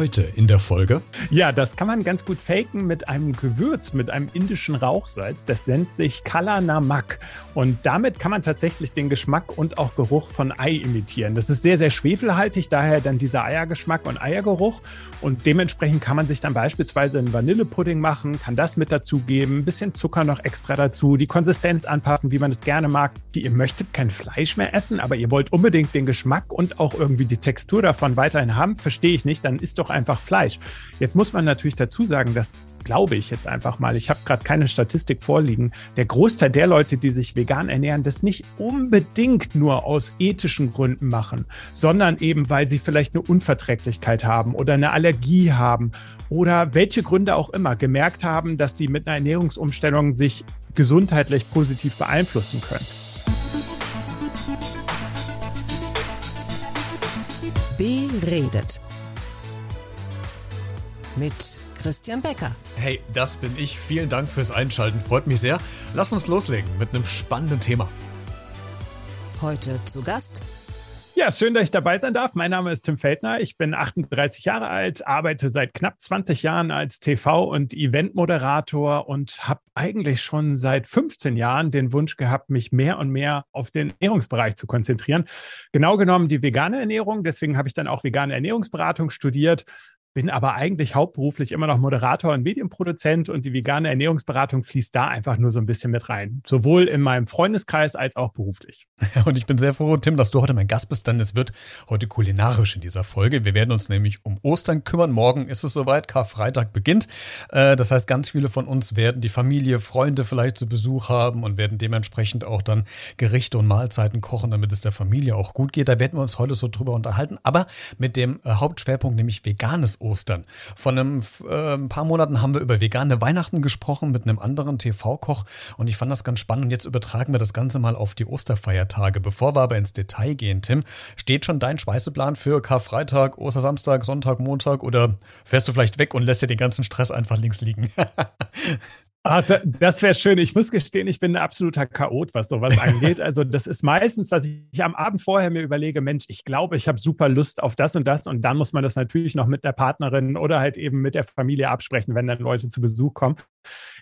Heute in der Folge. Ja, das kann man ganz gut faken mit einem Gewürz, mit einem indischen Rauchsalz. Das nennt sich Kala Namak. Und damit kann man tatsächlich den Geschmack und auch Geruch von Ei imitieren. Das ist sehr, sehr schwefelhaltig, daher dann dieser Eiergeschmack und Eiergeruch. Und dementsprechend kann man sich dann beispielsweise einen Vanillepudding machen, kann das mit dazugeben, ein bisschen Zucker noch extra dazu, die Konsistenz anpassen, wie man es gerne mag. Ihr möchtet kein Fleisch mehr essen, aber ihr wollt unbedingt den Geschmack und auch irgendwie die Textur davon weiterhin haben, verstehe ich nicht, dann ist doch einfach Fleisch. Jetzt muss man natürlich dazu sagen, dass glaube ich jetzt einfach mal, ich habe gerade keine Statistik vorliegen, der Großteil der Leute, die sich vegan ernähren, das nicht unbedingt nur aus ethischen Gründen machen, sondern eben, weil sie vielleicht eine Unverträglichkeit haben oder eine Allergie haben oder welche Gründe auch immer gemerkt haben, dass sie mit einer Ernährungsumstellung sich gesundheitlich positiv beeinflussen können. Beredet mit Christian Becker. Hey, das bin ich. Vielen Dank fürs Einschalten. Freut mich sehr. Lass uns loslegen mit einem spannenden Thema. Heute zu Gast. Ja, schön, dass ich dabei sein darf. Mein Name ist Tim Feldner. Ich bin 38 Jahre alt, arbeite seit knapp 20 Jahren als TV- und Eventmoderator und habe eigentlich schon seit 15 Jahren den Wunsch gehabt, mich mehr und mehr auf den Ernährungsbereich zu konzentrieren. Genau genommen die vegane Ernährung. Deswegen habe ich dann auch vegane Ernährungsberatung studiert, bin aber eigentlich hauptberuflich immer noch Moderator und Medienproduzent und die vegane Ernährungsberatung fließt da einfach nur so ein bisschen mit rein. Sowohl in meinem Freundeskreis als auch beruflich. Und ich bin sehr froh, Tim, dass du heute mein Gast bist, denn es wird heute kulinarisch in dieser Folge. Wir werden uns nämlich um Ostern kümmern. Morgen ist es soweit, Karfreitag beginnt. Äh, das heißt, ganz viele von uns werden die Familie, Freunde vielleicht zu Besuch haben und werden dementsprechend auch dann Gerichte und Mahlzeiten kochen, damit es der Familie auch gut geht. Da werden wir uns heute so drüber unterhalten, aber mit dem äh, Hauptschwerpunkt, nämlich veganes Ostern. Von einem, äh, ein paar Monaten haben wir über vegane Weihnachten gesprochen mit einem anderen TV-Koch und ich fand das ganz spannend. Und jetzt übertragen wir das Ganze mal auf die Osterfeiertage. Bevor wir aber ins Detail gehen, Tim, steht schon dein Speiseplan für Karfreitag, Ostersamstag, Sonntag, Montag oder fährst du vielleicht weg und lässt dir den ganzen Stress einfach links liegen? Ah, das wäre schön. Ich muss gestehen, ich bin ein absoluter Chaot, was sowas angeht. Also das ist meistens, dass ich am Abend vorher mir überlege, Mensch, ich glaube, ich habe super Lust auf das und das. Und dann muss man das natürlich noch mit der Partnerin oder halt eben mit der Familie absprechen, wenn dann Leute zu Besuch kommen.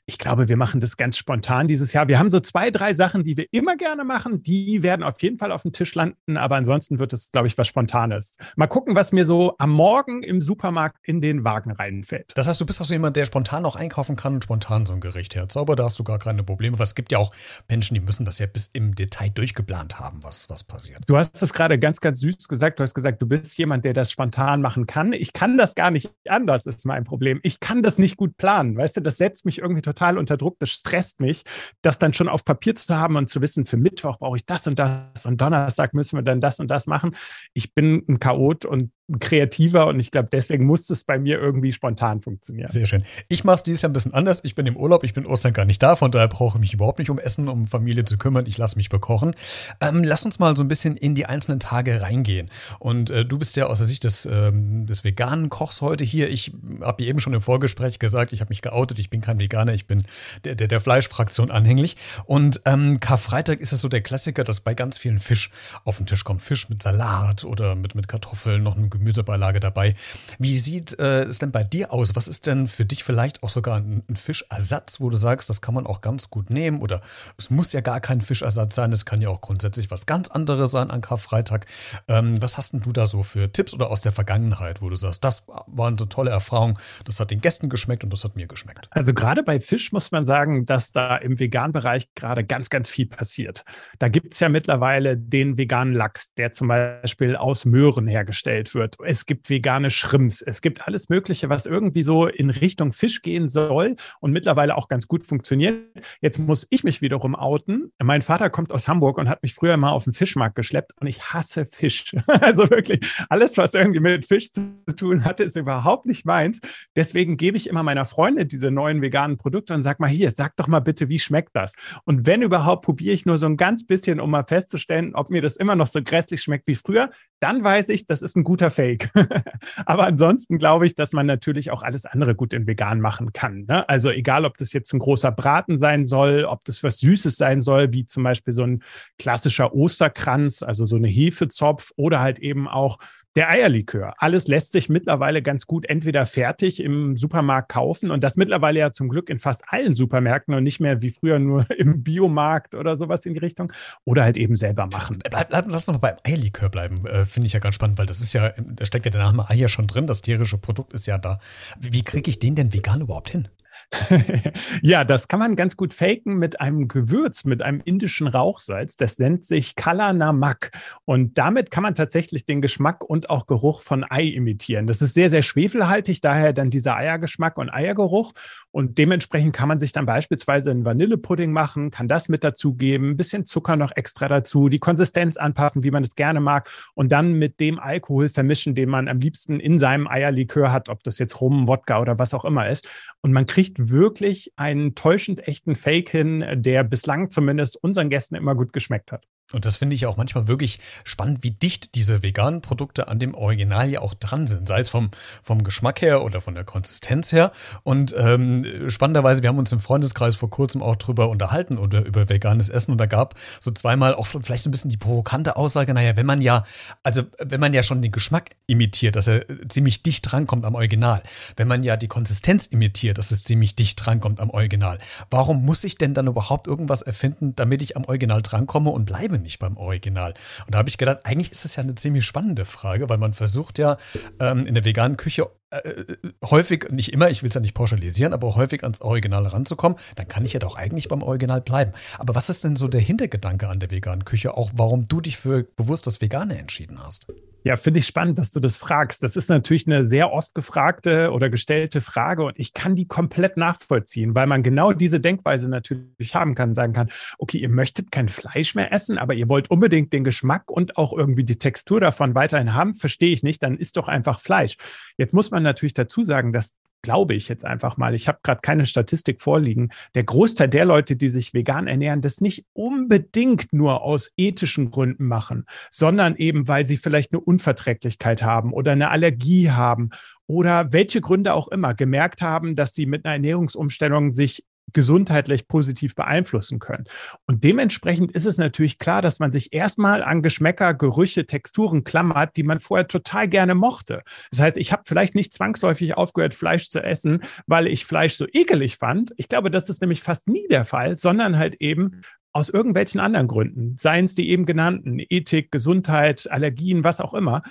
Ich glaube, wir machen das ganz spontan dieses Jahr. Wir haben so zwei, drei Sachen, die wir immer gerne machen. Die werden auf jeden Fall auf dem Tisch landen, aber ansonsten wird es, glaube ich, was Spontanes. Mal gucken, was mir so am Morgen im Supermarkt in den Wagen reinfällt. Das heißt, du bist auch so jemand, der spontan auch einkaufen kann und spontan so ein Gericht herzaubert. Da hast du gar keine Probleme. Was gibt ja auch Menschen, die müssen das ja bis im Detail durchgeplant haben, was, was passiert. Du hast es gerade ganz, ganz süß gesagt. Du hast gesagt, du bist jemand, der das spontan machen kann. Ich kann das gar nicht anders, ist mein Problem. Ich kann das nicht gut planen. Weißt du, das setzt mich irgendwie total unter Druck. Das stresst mich, das dann schon auf Papier zu haben und zu wissen, für Mittwoch brauche ich das und das und Donnerstag müssen wir dann das und das machen. Ich bin ein Chaot und kreativer und ich glaube, deswegen muss es bei mir irgendwie spontan funktionieren. Sehr schön. Ich mache es dieses Jahr ein bisschen anders. Ich bin im Urlaub, ich bin Ostern gar nicht da, von daher brauche ich mich überhaupt nicht um Essen, um Familie zu kümmern. Ich lasse mich bekochen. Ähm, lass uns mal so ein bisschen in die einzelnen Tage reingehen. Und äh, du bist ja aus der Sicht des, ähm, des veganen Kochs heute hier. Ich habe eben schon im Vorgespräch gesagt, ich habe mich geoutet, ich bin kein Veganer, ich bin der, der, der Fleischfraktion anhänglich. Und ähm, Karfreitag ist es so der Klassiker, dass bei ganz vielen Fisch auf den Tisch kommt. Fisch mit Salat oder mit, mit Kartoffeln, noch einem Gemüsebeilage dabei. Wie sieht äh, es denn bei dir aus? Was ist denn für dich vielleicht auch sogar ein, ein, Fischersatz, wo du sagst, das kann man auch ganz gut nehmen? Oder es muss ja gar kein Fischersatz sein, es kann ja auch grundsätzlich was ganz anderes sein an Karfreitag. Ähm, was hast denn du da so für Tipps oder aus der Vergangenheit, wo du sagst, das waren so tolle Erfahrungen, das hat den Gästen geschmeckt und das hat mir geschmeckt? Also gerade bei Fisch muss man sagen, dass da im veganen Bereich gerade ganz, ganz viel passiert. Da gibt es ja mittlerweile den veganen Lachs, der zum Beispiel aus Möhren hergestellt wird wird. Es gibt vegane Shrimps. Es gibt alles Mögliche, was irgendwie so in Richtung Fisch gehen soll und mittlerweile auch ganz gut funktioniert. Jetzt muss ich mich wiederum outen. Mein Vater kommt aus Hamburg und hat mich früher mal auf den Fischmarkt geschleppt und ich hasse Fisch. Also wirklich alles, was irgendwie mit Fisch zu tun hat, ist überhaupt nicht meins. Deswegen gebe ich immer meiner Freundin diese neuen veganen Produkte und sag mal hier, sag doch mal bitte, wie schmeckt das? Und wenn überhaupt, probiere ich nur so ein ganz bisschen, um mal festzustellen, ob mir das immer noch so grässlich schmeckt wie früher. Dann weiß ich, das ist ein guter Fake. Aber ansonsten glaube ich, dass man natürlich auch alles andere gut in vegan machen kann. Ne? Also egal, ob das jetzt ein großer Braten sein soll, ob das was Süßes sein soll, wie zum Beispiel so ein klassischer Osterkranz, also so eine Hefezopf oder halt eben auch Der Eierlikör. Alles lässt sich mittlerweile ganz gut entweder fertig im Supermarkt kaufen und das mittlerweile ja zum Glück in fast allen Supermärkten und nicht mehr wie früher nur im Biomarkt oder sowas in die Richtung oder halt eben selber machen. Bleib, bleib, lass uns mal beim Eierlikör bleiben. Äh, Finde ich ja ganz spannend, weil das ist ja, da steckt ja der Name Eier schon drin. Das tierische Produkt ist ja da. Wie, wie kriege ich den denn vegan überhaupt hin? ja, das kann man ganz gut faken mit einem Gewürz, mit einem indischen Rauchsalz. Das nennt sich Kala Namak. Und damit kann man tatsächlich den Geschmack und auch Geruch von Ei imitieren. Das ist sehr, sehr schwefelhaltig, daher dann dieser Eiergeschmack und Eiergeruch. Und dementsprechend kann man sich dann beispielsweise einen Vanillepudding machen, kann das mit dazugeben, ein bisschen Zucker noch extra dazu, die Konsistenz anpassen, wie man es gerne mag, und dann mit dem Alkohol vermischen, den man am liebsten in seinem Eierlikör hat, ob das jetzt Rum, Wodka oder was auch immer ist. Und man kriegt wirklich einen täuschend echten Fake hin, der bislang zumindest unseren Gästen immer gut geschmeckt hat. Und das finde ich auch manchmal wirklich spannend, wie dicht diese veganen Produkte an dem Original ja auch dran sind. Sei es vom, vom Geschmack her oder von der Konsistenz her. Und ähm, spannenderweise, wir haben uns im Freundeskreis vor kurzem auch drüber unterhalten oder über veganes Essen. Und da gab so zweimal auch vielleicht so ein bisschen die provokante Aussage, naja, wenn man ja, also wenn man ja schon den Geschmack imitiert, dass er ziemlich dicht drankommt am Original, wenn man ja die Konsistenz imitiert, dass es ziemlich dicht drankommt am Original, warum muss ich denn dann überhaupt irgendwas erfinden, damit ich am Original drankomme und bleibe nicht beim Original? Und da habe ich gedacht, eigentlich ist das ja eine ziemlich spannende Frage, weil man versucht ja ähm, in der veganen Küche äh, äh häufig, nicht immer, ich will es ja nicht pauschalisieren, aber häufig ans Original ranzukommen, dann kann ich ja doch eigentlich beim Original bleiben. Aber was ist denn so der Hintergedanke an der veganen Küche, auch warum du dich für bewusst das Vegane entschieden hast? Ja, finde ich spannend, dass du das fragst. Das ist natürlich eine sehr oft gefragte oder gestellte Frage und ich kann die komplett nachvollziehen, weil man genau diese Denkweise natürlich haben kann, sagen kann, okay, ihr möchtet kein Fleisch mehr essen, aber ihr wollt unbedingt den Geschmack und auch irgendwie die Textur davon weiterhin haben, verstehe ich nicht, dann ist doch einfach Fleisch. Jetzt muss man natürlich dazu sagen, dass glaube ich jetzt einfach mal, ich habe gerade keine Statistik vorliegen, der Großteil der Leute, die sich vegan ernähren, das nicht unbedingt nur aus ethischen Gründen machen, sondern eben, weil sie vielleicht eine Unverträglichkeit haben oder eine Allergie haben oder welche Gründe auch immer gemerkt haben, dass sie mit einer Ernährungsumstellung sich gesundheitlich positiv beeinflussen können. Und dementsprechend ist es natürlich klar, dass man sich erstmal an Geschmäcker, Gerüche, Texturen klammert, die man vorher total gerne mochte. Das heißt, ich habe vielleicht nicht zwangsläufig aufgehört, Fleisch zu essen, weil ich Fleisch so ekelig fand. Ich glaube, das ist nämlich fast nie der Fall, sondern halt eben aus irgendwelchen anderen Gründen, seien es die eben genannten, Ethik, Gesundheit, Allergien, was auch immer.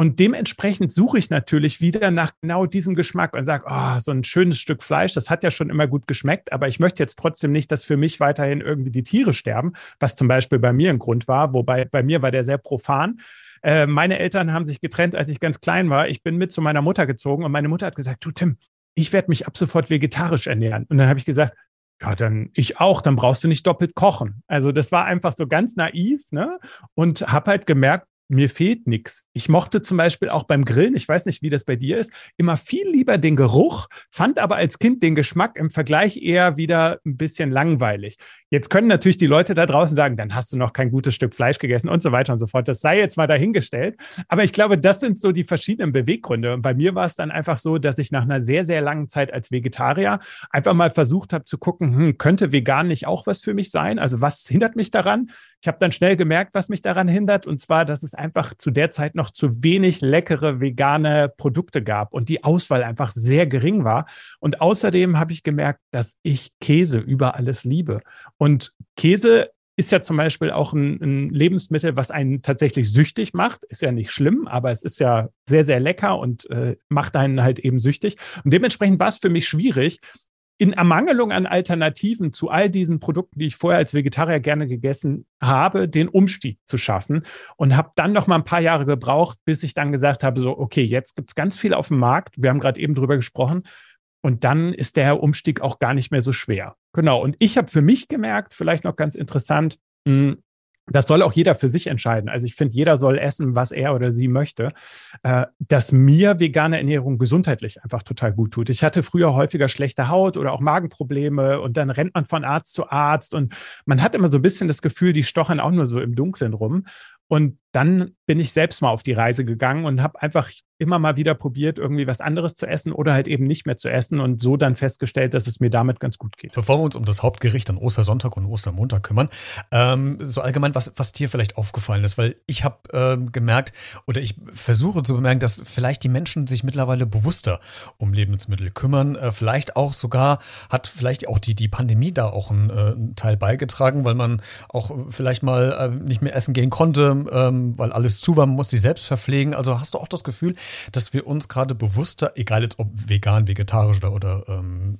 Und dementsprechend suche ich natürlich wieder nach genau diesem Geschmack und sage, oh, so ein schönes Stück Fleisch, das hat ja schon immer gut geschmeckt, aber ich möchte jetzt trotzdem nicht, dass für mich weiterhin irgendwie die Tiere sterben, was zum Beispiel bei mir ein Grund war, wobei bei mir war der sehr profan. Äh, meine Eltern haben sich getrennt, als ich ganz klein war. Ich bin mit zu meiner Mutter gezogen und meine Mutter hat gesagt, du Tim, ich werde mich ab sofort vegetarisch ernähren. Und dann habe ich gesagt, ja, dann ich auch, dann brauchst du nicht doppelt kochen. Also das war einfach so ganz naiv, ne? Und habe halt gemerkt, mir fehlt nichts. Ich mochte zum Beispiel auch beim Grillen, ich weiß nicht, wie das bei dir ist, immer viel lieber den Geruch, fand aber als Kind den Geschmack im Vergleich eher wieder ein bisschen langweilig. Jetzt können natürlich die Leute da draußen sagen, dann hast du noch kein gutes Stück Fleisch gegessen und so weiter und so fort. Das sei jetzt mal dahingestellt. Aber ich glaube, das sind so die verschiedenen Beweggründe. Und bei mir war es dann einfach so, dass ich nach einer sehr, sehr langen Zeit als Vegetarier einfach mal versucht habe zu gucken, hm, könnte vegan nicht auch was für mich sein? Also was hindert mich daran? Ich habe dann schnell gemerkt, was mich daran hindert. Und zwar, dass es einfach zu der Zeit noch zu wenig leckere vegane Produkte gab und die Auswahl einfach sehr gering war. Und außerdem habe ich gemerkt, dass ich Käse über alles liebe. Und Käse ist ja zum Beispiel auch ein, ein, Lebensmittel, was einen tatsächlich süchtig macht. Ist ja nicht schlimm, aber es ist ja sehr, sehr lecker und äh, macht einen halt eben süchtig. Und dementsprechend war es für mich schwierig, in Ermangelung an Alternativen zu all diesen Produkten, die ich vorher als Vegetarier gerne gegessen habe, den Umstieg zu schaffen und habe dann noch mal ein paar Jahre gebraucht, bis ich dann gesagt habe, so, okay, jetzt gibt es ganz viel auf dem Markt. Wir haben gerade eben drüber gesprochen. Und dann ist der Umstieg auch gar nicht mehr so schwer. Genau. Und ich habe für mich gemerkt, vielleicht noch ganz interessant, hm, das soll auch jeder für sich entscheiden. Also ich finde, jeder soll essen, was er oder sie möchte, äh, dass mir vegane Ernährung gesundheitlich einfach total gut tut. Ich hatte früher häufiger schlechte Haut oder auch Magenprobleme und dann rennt man von Arzt zu Arzt und man hat immer so ein bisschen das Gefühl, die stochern auch nur so im Dunkeln rum. Und dann bin ich selbst mal auf die Reise gegangen und habe einfach immer mal wieder probiert, irgendwie was anderes zu essen oder halt eben nicht mehr zu essen und so dann festgestellt, dass es mir damit ganz gut geht. Bevor wir uns um das Hauptgericht an Ostersonntag und Ostermontag kümmern, ähm, so allgemein, was, was dir vielleicht aufgefallen ist, weil ich habe ähm, gemerkt oder ich versuche zu bemerken, dass vielleicht die Menschen sich mittlerweile bewusster um Lebensmittel kümmern. Äh, vielleicht auch sogar hat vielleicht auch die, die Pandemie da auch einen, äh, einen Teil beigetragen, weil man auch vielleicht mal äh, nicht mehr essen gehen konnte, ähm, weil alles zu war, man muss sich selbst verpflegen. Also hast du auch das Gefühl, dass wir uns gerade bewusster, egal jetzt ob vegan, vegetarisch oder, oder ähm,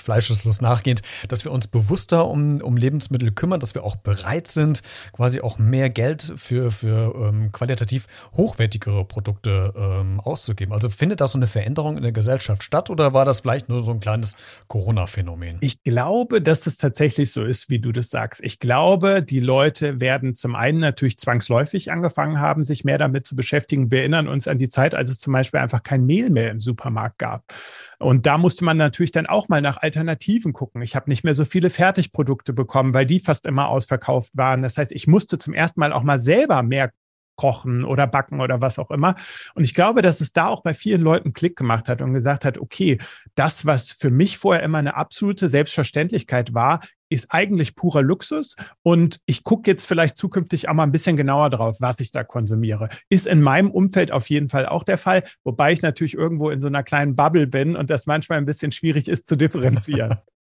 fleischeslos nachgehend, dass wir uns bewusster um, um Lebensmittel kümmern, dass wir auch bereit sind, quasi auch mehr Geld für, für ähm, qualitativ hochwertigere Produkte ähm, auszugeben. Also findet da so eine Veränderung in der Gesellschaft statt oder war das vielleicht nur so ein kleines Corona-Phänomen? Ich glaube, dass es tatsächlich so ist, wie du das sagst. Ich glaube, die Leute werden zum einen natürlich zwangsläufig angefangen haben, sich mehr damit zu beschäftigen. Wir erinnern uns an die Zeit, als es zum Beispiel einfach kein Mehl mehr im Supermarkt gab. Und da musste man natürlich dann auch mal nach Alternativen gucken. Ich habe nicht mehr so viele Fertigprodukte bekommen, weil die fast immer ausverkauft waren. Das heißt, ich musste zum ersten Mal auch mal selber mehr kochen oder backen oder was auch immer. Und ich glaube, dass es da auch bei vielen Leuten Klick gemacht hat und gesagt hat, okay, das, was für mich vorher immer eine absolute Selbstverständlichkeit war, ist eigentlich purer Luxus und ich gucke jetzt vielleicht zukünftig auch mal ein bisschen genauer drauf, was ich da konsumiere. Ist in meinem Umfeld auf jeden Fall auch der Fall, wobei ich natürlich irgendwo in so einer kleinen Bubble bin und das manchmal ein bisschen schwierig ist zu differenzieren.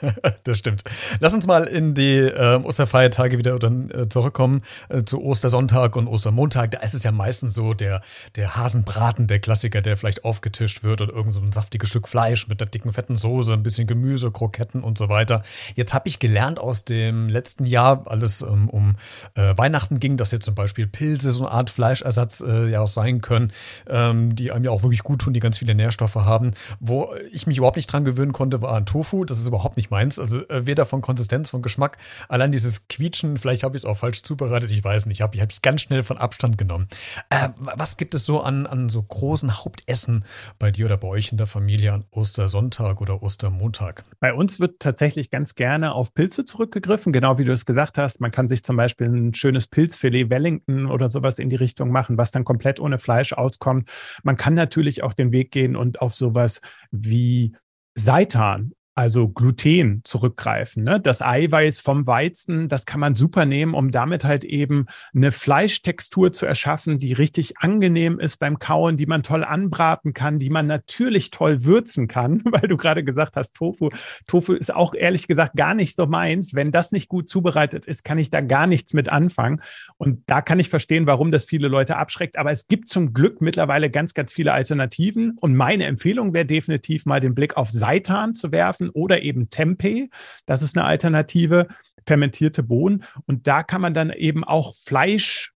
das stimmt. Lass uns mal in die äh, Osterfeiertage wieder dann, äh, zurückkommen, äh, zu Ostersonntag und Ostermontag. Da ist es ja meistens so der, der Hasenbraten, der Klassiker, der vielleicht aufgetischt wird oder irgend so ein saftiges Stück Fleisch mit einer dicken, fetten Soße, ein bisschen Gemüse, Kroketten und so weiter. Jetzt habe ich gelernt aus dem letzten Jahr, alles ähm, um äh, Weihnachten ging, dass jetzt zum Beispiel Pilze so eine Art Fleischersatz äh, ja auch sein können, ähm, die einem ja auch wirklich gut tun, die ganz viele Nährstoffe haben. Wo ich mich überhaupt nicht dran gewöhnen konnte, war ein Tofu. Das ist überhaupt nicht meins. Also äh, weder von Konsistenz, von Geschmack. Allein dieses Quietschen, vielleicht habe ich es auch falsch zubereitet, ich weiß nicht. Habe ich, hab ich ganz schnell von Abstand genommen. Äh, was gibt es so an, an so großen Hauptessen bei dir oder bei euch in der Familie an Ostersonntag oder Ostermontag? Bei uns wird tatsächlich ganz gerne auf Pilze zurückgegriffen, genau wie du es gesagt hast. Man kann sich zum Beispiel ein schönes Pilzfilet Wellington oder sowas in die Richtung machen, was dann komplett ohne Fleisch auskommt. Man kann natürlich auch den Weg gehen und auf sowas wie Seitan also Gluten zurückgreifen. Ne? Das Eiweiß vom Weizen, das kann man super nehmen, um damit halt eben eine Fleischtextur zu erschaffen, die richtig angenehm ist beim Kauen, die man toll anbraten kann, die man natürlich toll würzen kann, weil du gerade gesagt hast, Tofu. Tofu ist auch ehrlich gesagt gar nicht so meins. Wenn das nicht gut zubereitet ist, kann ich da gar nichts mit anfangen. Und da kann ich verstehen, warum das viele Leute abschreckt. Aber es gibt zum Glück mittlerweile ganz, ganz viele Alternativen. Und meine Empfehlung wäre definitiv mal den Blick auf Seitan zu werfen oder eben Tempeh. Das ist eine Alternative, fermentierte Bohnen. Und da kann man dann eben auch Fleisch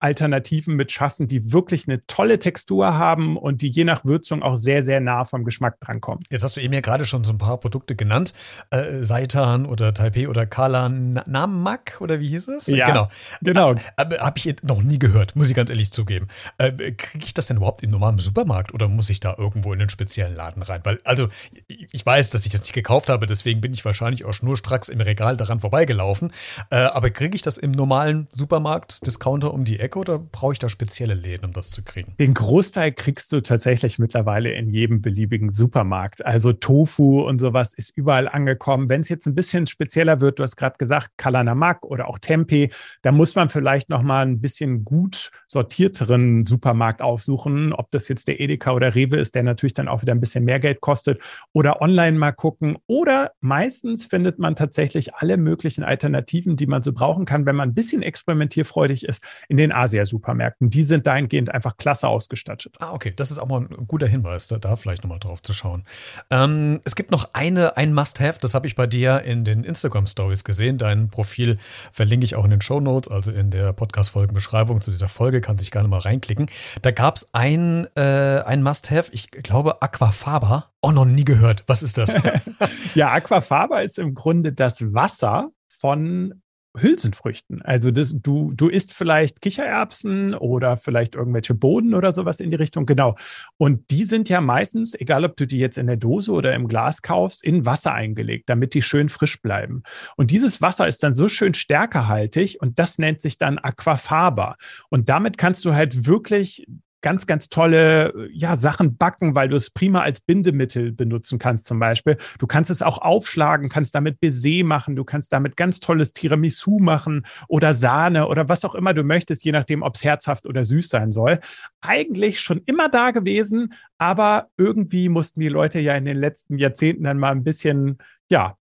Alternativen mit schaffen, die wirklich eine tolle Textur haben und die je nach Würzung auch sehr, sehr nah vom Geschmack drankommen. Jetzt hast du eben ja gerade schon so ein paar Produkte genannt. Äh, Seitan oder Taipei oder Kala Namak oder wie hieß es? Ja, genau. genau. Äh, Habe ich noch nie gehört, muss ich ganz ehrlich zugeben. Äh, Kriege ich das denn überhaupt im normalen Supermarkt oder muss ich da irgendwo in einen speziellen Laden rein? Weil, also, ich weiß, dass ich das nicht gekauft habe, deswegen bin ich wahrscheinlich auch schnurstracks im Regal daran vorbeigelaufen. Äh, aber kriege ich das im normalen Supermarkt, Discounter um die Ecke? Ecke oder brauche ich da spezielle Läden, um das zu kriegen? Den Großteil kriegst du tatsächlich mittlerweile in jedem beliebigen Supermarkt. Also Tofu und sowas ist überall angekommen. Wenn es jetzt ein bisschen spezieller wird, du hast gerade gesagt, Kalanamak oder auch Tempeh, da muss man vielleicht noch mal ein bisschen gut sortierteren Supermarkt aufsuchen, ob das jetzt der Edeka oder Rewe ist, der natürlich dann auch wieder ein bisschen mehr Geld kostet oder online mal gucken oder meistens findet man tatsächlich alle möglichen Alternativen, die man so brauchen kann, wenn man ein bisschen experimentierfreudig ist, in den Asia-Supermärkten. Die sind dahingehend einfach klasse ausgestattet. Ah, okay. Das ist auch mal ein guter Hinweis, da, da vielleicht nochmal drauf zu schauen. Ähm, es gibt noch eine, ein Must-Have, das habe ich bei dir in den Instagram-Stories gesehen. Dein Profil verlinke ich auch in den Show Notes, also in der Podcast-Folgenbeschreibung zu dieser Folge, kann sich gerne mal reinklicken. Da gab es ein, äh, ein Must-Have, ich glaube Aquafaba. Oh, noch nie gehört. Was ist das? ja, Aquafaba ist im Grunde das Wasser von Hülsenfrüchten. Also das, du, du isst vielleicht Kichererbsen oder vielleicht irgendwelche Boden oder sowas in die Richtung. Genau. Und die sind ja meistens, egal ob du die jetzt in der Dose oder im Glas kaufst, in Wasser eingelegt, damit die schön frisch bleiben. Und dieses Wasser ist dann so schön stärkehaltig und das nennt sich dann Aquafaba. Und damit kannst du halt wirklich ganz, ganz tolle ja, Sachen backen, weil du es prima als Bindemittel benutzen kannst zum Beispiel. Du kannst es auch aufschlagen, kannst damit Baiser machen, du kannst damit ganz tolles Tiramisu machen oder Sahne oder was auch immer du möchtest, je nachdem, ob es herzhaft oder süß sein soll. Eigentlich schon immer da gewesen, aber irgendwie mussten die Leute ja in den letzten Jahrzehnten dann mal ein bisschen ja,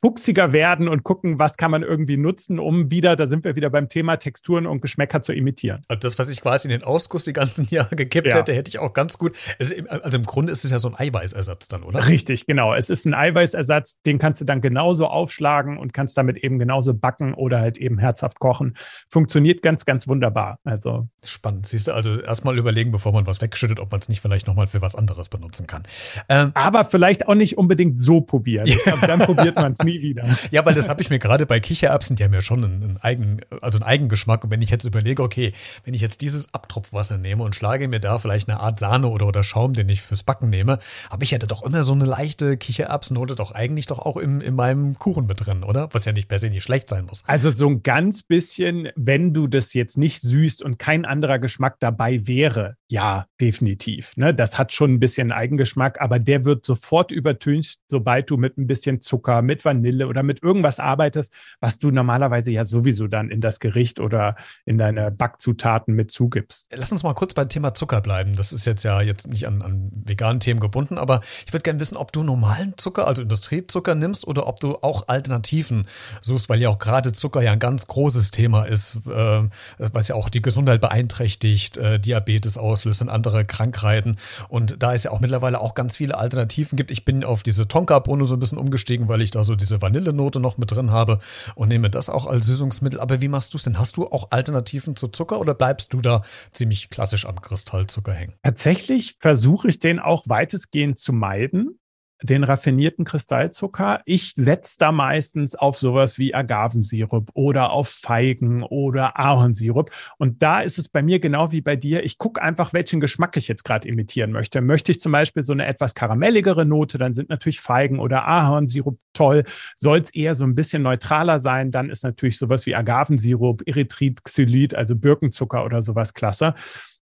fuchsiger werden und gucken, was kann man irgendwie nutzen, um wieder, da sind wir wieder beim Thema Texturen und Geschmäcker zu imitieren. Also das, was ich quasi in den Ausguss die ganzen Jahre gekippt ja. hätte, hätte ich auch ganz gut. also im Grunde ist es ja so ein Eiweißersatz dann, oder? Richtig, genau. Es ist ein Eiweißersatz, den kannst du dann genauso aufschlagen und kannst damit eben genauso backen oder halt eben herzhaft kochen. Funktioniert ganz, ganz wunderbar. Also spannend. Siehst du, also erstmal überlegen, bevor man was wegschüttet, ob man es nicht vielleicht nochmal für was anderes benutzen kann. Ähm, Aber vielleicht auch nicht unbedingt so probieren. Ja. Dann probiert man es nie wieder. Ja, weil das habe ich mir gerade bei Kichererbsen, die haben ja schon einen, einen eigenen, also einen Eigengeschmack. Und wenn ich jetzt überlege, okay, wenn ich jetzt dieses Abtropfwasser nehme und schlage mir da vielleicht eine Art Sahne oder, oder Schaum, den ich fürs Backen nehme, habe ich ja doch immer so eine leichte Kichererbsennote doch eigentlich doch auch im, in meinem Kuchen mit drin, oder? Was ja nicht per se nicht schlecht sein muss. Also so ein ganz bisschen, wenn du das jetzt nicht süßt und kein anderer Geschmack dabei wäre, ja, definitiv. Ne? Das hat schon ein bisschen Eigengeschmack, aber der wird sofort übertönt, sobald du mit ein bisschen Zucker, mit Vanille oder mit irgendwas arbeitest, was du normalerweise ja sowieso dann in das Gericht oder in deine Backzutaten mit zugibst. Lass uns mal kurz beim Thema Zucker bleiben. Das ist jetzt ja jetzt nicht an, an veganen Themen gebunden, aber ich würde gerne wissen, ob du normalen Zucker, also Industriezucker nimmst oder ob du auch Alternativen suchst, weil ja auch gerade Zucker ja ein ganz großes Thema ist, äh, was ja auch die Gesundheit beeinträchtigt, äh, Diabetes aus auslöst und andere Krankheiten. Und da es ja auch mittlerweile auch ganz viele Alternativen gibt. Ich bin auf diese Tonka-Bohne so ein bisschen umgestiegen, weil ich da so diese Vanillenote noch mit drin habe und nehme das auch als Süßungsmittel. Aber wie machst du es denn? Hast du auch Alternativen zu Zucker oder bleibst du da ziemlich klassisch am Kristallzucker hängen? Tatsächlich versuche ich den auch weitestgehend zu meiden den raffinierten Kristallzucker. Ich setze da meistens auf sowas wie Agavensirup oder auf Feigen oder Ahornsirup. Und da ist es bei mir genau wie bei dir. Ich gucke einfach, welchen Geschmack ich jetzt gerade imitieren möchte. Möchte ich zum Beispiel so eine etwas karamelligere Note, dann sind natürlich Feigen oder Ahornsirup toll. Soll es eher so ein bisschen neutraler sein, dann ist natürlich sowas wie Agavensirup, Erythrit, Xylit, also Birkenzucker oder sowas klasse.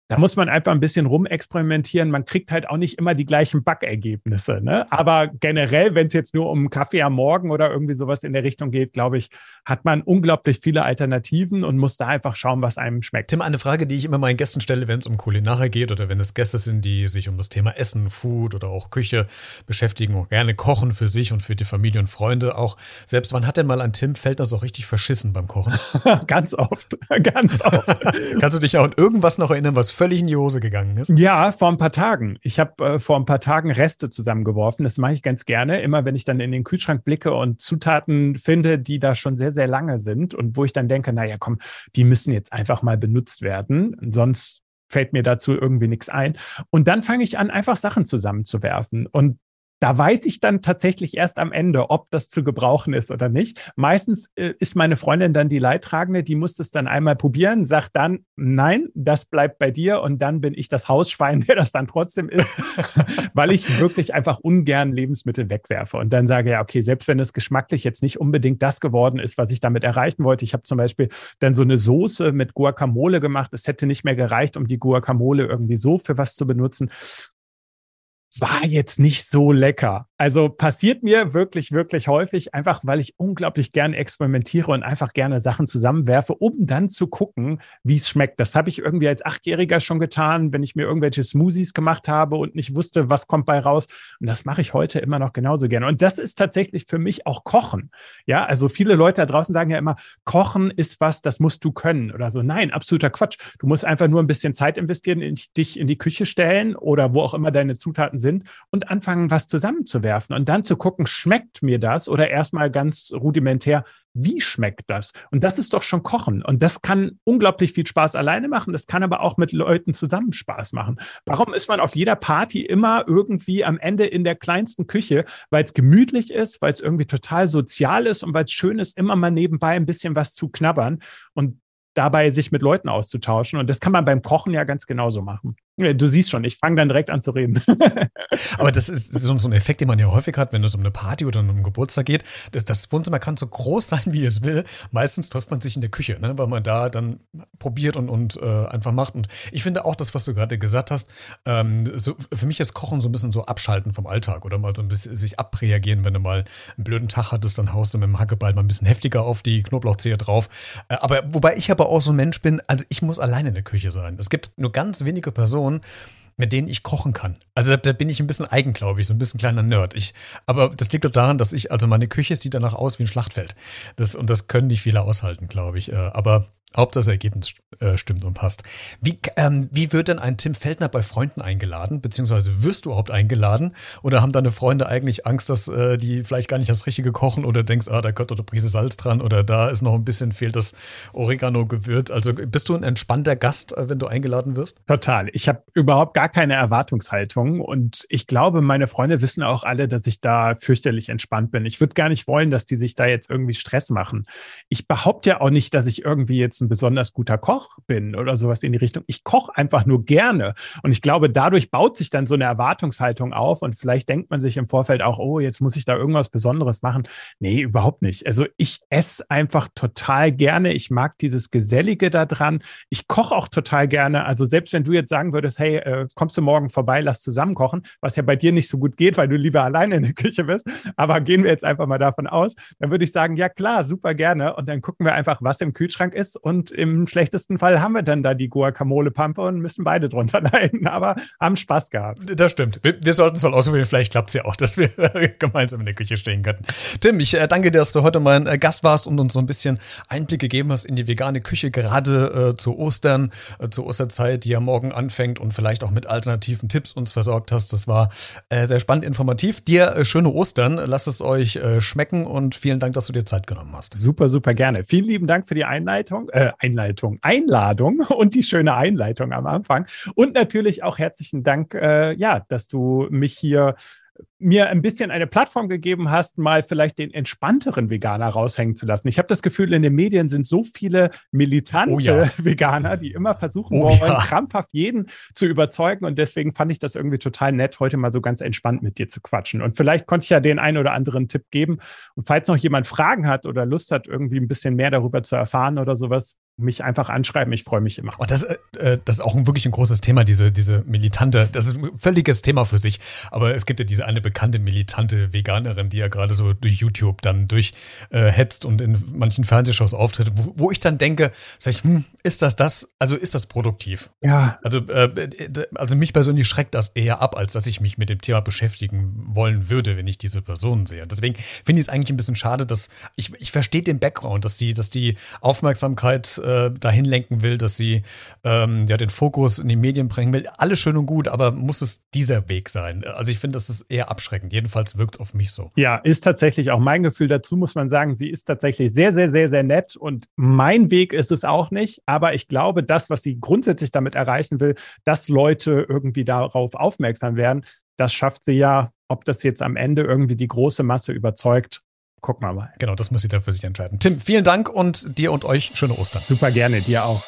Da muss man einfach ein bisschen rumexperimentieren. Man kriegt halt auch nicht immer die gleichen Backergebnisse. Ne? Aber generell, wenn es jetzt nur um Kaffee am Morgen oder irgendwie sowas in der Richtung geht, glaube ich, hat man unglaublich viele Alternativen und muss da einfach schauen, was einem schmeckt. Tim, eine Frage, die ich immer meinen Gästen stelle, wenn es um Kulinarik geht oder wenn es Gäste sind, die sich um das Thema Essen, Food oder auch Küche beschäftigen und gerne kochen für sich und für die Familie und Freunde auch. Selbst wann hat denn mal ein Tim Feldner so richtig verschissen beim Kochen? ganz oft, ganz oft. Kannst du dich auch an irgendwas noch erinnern, was völlig in die Hose gegangen ist? Ja, vor ein paar Tagen. Ich habe äh, vor ein paar Tagen Reste zusammengeworfen. Das mache ich ganz gerne. Immer wenn ich dann in den Kühlschrank blicke und Zutaten finde, die da schon sehr, sehr lange sind und wo ich dann denke, naja, komm, die müssen jetzt einfach mal benutzt werden. Sonst fällt mir dazu irgendwie nichts ein. Und dann fange ich an, einfach Sachen zusammenzuwerfen. Und da weiß ich dann tatsächlich erst am Ende, ob das zu gebrauchen ist oder nicht. Meistens äh, ist meine Freundin dann die Leidtragende, die muss das dann einmal probieren, sagt dann, nein, das bleibt bei dir und dann bin ich das Hausschwein, der das dann trotzdem ist, weil ich wirklich einfach ungern Lebensmittel wegwerfe und dann sage, ja, okay, selbst wenn es geschmacklich jetzt nicht unbedingt das geworden ist, was ich damit erreichen wollte. Ich habe zum Beispiel dann so eine Soße mit Guacamole gemacht. Es hätte nicht mehr gereicht, um die Guacamole irgendwie so für was zu benutzen war jetzt nicht so lecker. Also passiert mir wirklich, wirklich häufig, einfach weil ich unglaublich gerne experimentiere und einfach gerne Sachen zusammenwerfe, um dann zu gucken, wie es schmeckt. Das habe ich irgendwie als Achtjähriger schon getan, wenn ich mir irgendwelche Smoothies gemacht habe und nicht wusste, was kommt bei raus. Und das mache ich heute immer noch genauso gerne. Und das ist tatsächlich für mich auch Kochen. Ja, also viele Leute da draußen sagen ja immer, Kochen ist was, das musst du können oder so. Nein, absoluter Quatsch. Du musst einfach nur ein bisschen Zeit investieren, in dich in die Küche stellen oder wo auch immer deine Zutaten sind und anfangen, was zusammenzuwerfen und dann zu gucken, schmeckt mir das oder erstmal ganz rudimentär, wie schmeckt das? Und das ist doch schon Kochen. Und das kann unglaublich viel Spaß alleine machen. Das kann aber auch mit Leuten zusammen Spaß machen. Warum ist man auf jeder Party immer irgendwie am Ende in der kleinsten Küche? Weil es gemütlich ist, weil es irgendwie total sozial ist und weil es schön ist, immer mal nebenbei ein bisschen was zu knabbern und dabei sich mit Leuten auszutauschen. Und das kann man beim Kochen ja ganz genauso machen. Du siehst schon, ich fange dann direkt an zu reden. Aber das ist so, ein Effekt, den man ja häufig hat, wenn es um eine Party oder um einen Geburtstag geht. Das, das, Wohnzimmer kann so groß sein, wie es will. Meistens trifft man sich in der Küche, ne? weil man da dann probiert und, und äh, einfach macht. Und ich finde auch das, was du gerade gesagt hast, ähm, so, für mich ist Kochen so ein bisschen so abschalten vom Alltag oder mal so ein bisschen sich abreagieren, wenn du mal einen blöden Tag hattest, dann haust du mit dem Hackeball mal ein bisschen heftiger auf die Knoblauchzehe drauf. Äh, aber wobei ich aber auch so ein Mensch bin, also ich muss alleine in der Küche sein. Es gibt nur ganz wenige Personen, Personen, mit denen ich kochen kann. Also da, da bin ich ein bisschen eigenglaubig, so ein bisschen kleiner Nerd. Ich, aber das liegt doch daran, dass ich, also meine Küche sieht danach aus wie ein Schlachtfeld. Das, und das können nicht viele aushalten, glaube ich. Äh, aber Hauptsache das Ergebnis äh, stimmt und passt. Wie, ähm, wie wird denn ein Tim Feldner bei Freunden eingeladen? Beziehungsweise wirst du überhaupt eingeladen? Oder haben deine Freunde eigentlich Angst, dass äh, die vielleicht gar nicht das Richtige kochen oder denkst, ah, da gehört doch eine Prise Salz dran oder da ist noch ein bisschen, fehlt das Oregano-Gewürz. Also bist du ein entspannter Gast, äh, wenn du eingeladen wirst? Total. Ich habe überhaupt gar keine Erwartungshaltung und ich glaube, meine Freunde wissen auch alle, dass ich da fürchterlich entspannt bin. Ich würde gar nicht wollen, dass die sich da jetzt irgendwie Stress machen. Ich behaupte ja auch nicht, dass ich irgendwie jetzt ein besonders guter Koch bin oder sowas in die Richtung. Ich koche einfach nur gerne. Und ich glaube, dadurch baut sich dann so eine Erwartungshaltung auf und vielleicht denkt man sich im Vorfeld auch, oh, jetzt muss ich da irgendwas Besonderes machen. Nee, überhaupt nicht. Also ich esse einfach total gerne. Ich mag dieses Gesellige da dran. Ich koche auch total gerne. Also selbst wenn du jetzt sagen würdest, hey, äh, kommst du morgen vorbei, lass zusammen kochen, was ja bei dir nicht so gut geht, weil du lieber alleine in der Küche bist. Aber gehen wir jetzt einfach mal davon aus, dann würde ich sagen, ja klar, super gerne. Und dann gucken wir einfach, was im Kühlschrank ist und im schlechtesten Fall haben wir dann da die Guacamole-Pampe und müssen beide drunter leiden, aber haben Spaß gehabt. Das stimmt. Wir, wir sollten es mal ausprobieren. Vielleicht klappt es ja auch, dass wir gemeinsam in der Küche stehen könnten. Tim, ich äh, danke dir, dass du heute mein äh, Gast warst und uns so ein bisschen Einblick gegeben hast in die vegane Küche, gerade äh, zu Ostern, äh, zur Osterzeit, die ja morgen anfängt und vielleicht auch mit alternativen Tipps uns versorgt hast. Das war äh, sehr spannend, informativ. Dir äh, schöne Ostern. Lasst es euch schmecken und vielen Dank, dass du dir Zeit genommen hast. Super, super gerne. Vielen lieben Dank für die Einleitung. Äh, Einleitung, Einladung und die schöne Einleitung am Anfang. Und natürlich auch herzlichen Dank, äh, ja, dass du mich hier mir ein bisschen eine Plattform gegeben hast, mal vielleicht den entspannteren Veganer raushängen zu lassen. Ich habe das Gefühl, in den Medien sind so viele militante oh ja. Veganer, die immer versuchen oh wollen, ja. krampfhaft jeden zu überzeugen. Und deswegen fand ich das irgendwie total nett, heute mal so ganz entspannt mit dir zu quatschen. Und vielleicht konnte ich ja den einen oder anderen Tipp geben. Und falls noch jemand Fragen hat oder Lust hat, irgendwie ein bisschen mehr darüber zu erfahren oder sowas, mich einfach anschreiben. Ich freue mich immer. Und das, äh, das ist auch ein, wirklich ein großes Thema, diese, diese militante, das ist ein völliges Thema für sich. Aber es gibt ja diese eine bekannte militante Veganerin, die ja gerade so durch YouTube dann durchhetzt äh, und in manchen Fernsehshows auftritt, wo, wo ich dann denke, sag ich, hm, ist das das? Also ist das produktiv? Ja. Also, äh, also mich persönlich schreckt das eher ab, als dass ich mich mit dem Thema beschäftigen wollen würde, wenn ich diese Personen sehe. Deswegen finde ich es eigentlich ein bisschen schade, dass ich, ich verstehe den Background, dass die, dass die Aufmerksamkeit äh, dahin lenken will, dass sie ähm, ja den Fokus in die Medien bringen will. Alles schön und gut, aber muss es dieser Weg sein? Also ich finde, das ist eher abschreckend. Jedenfalls wirkt es auf mich so. Ja, ist tatsächlich auch mein Gefühl dazu, muss man sagen. Sie ist tatsächlich sehr, sehr, sehr, sehr nett und mein Weg ist es auch nicht. Aber ich glaube, das, was sie grundsätzlich damit erreichen will, dass Leute irgendwie darauf aufmerksam werden, das schafft sie ja. Ob das jetzt am Ende irgendwie die große Masse überzeugt, gucken wir mal. Genau, das muss jeder für sich entscheiden. Tim, vielen Dank und dir und euch schöne Ostern. Super gerne, dir auch.